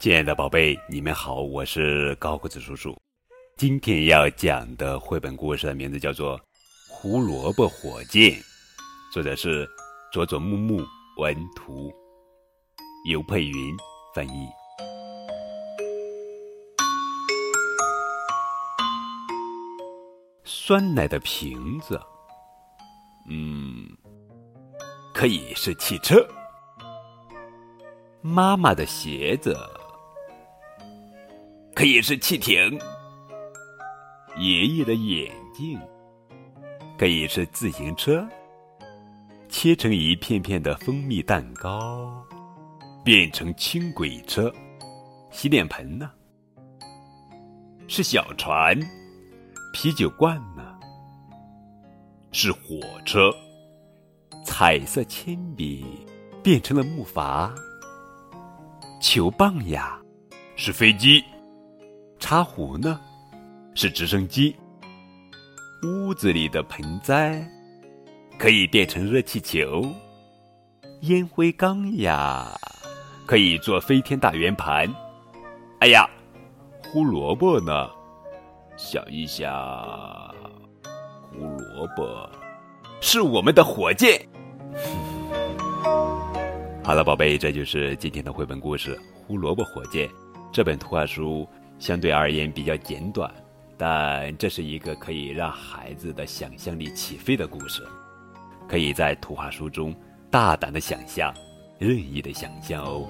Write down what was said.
亲爱的宝贝，你们好，我是高个子叔叔。今天要讲的绘本故事的名字叫做《胡萝卜火箭》，作者是佐佐木木文图，尤佩云翻译。酸奶的瓶子，嗯，可以是汽车。妈妈的鞋子。可以是汽艇，爷爷的眼镜可以是自行车，切成一片片的蜂蜜蛋糕，变成轻轨车，洗脸盆呢？是小船，啤酒罐呢？是火车，彩色铅笔变成了木筏，球棒呀，是飞机。茶壶呢，是直升机。屋子里的盆栽可以变成热气球。烟灰缸呀，可以做飞天大圆盘。哎呀，胡萝卜呢？想一想，胡萝卜是我们的火箭。好了，宝贝，这就是今天的绘本故事《胡萝卜火箭》这本图画书。相对而言比较简短，但这是一个可以让孩子的想象力起飞的故事，可以在图画书中大胆的想象，任意的想象哦。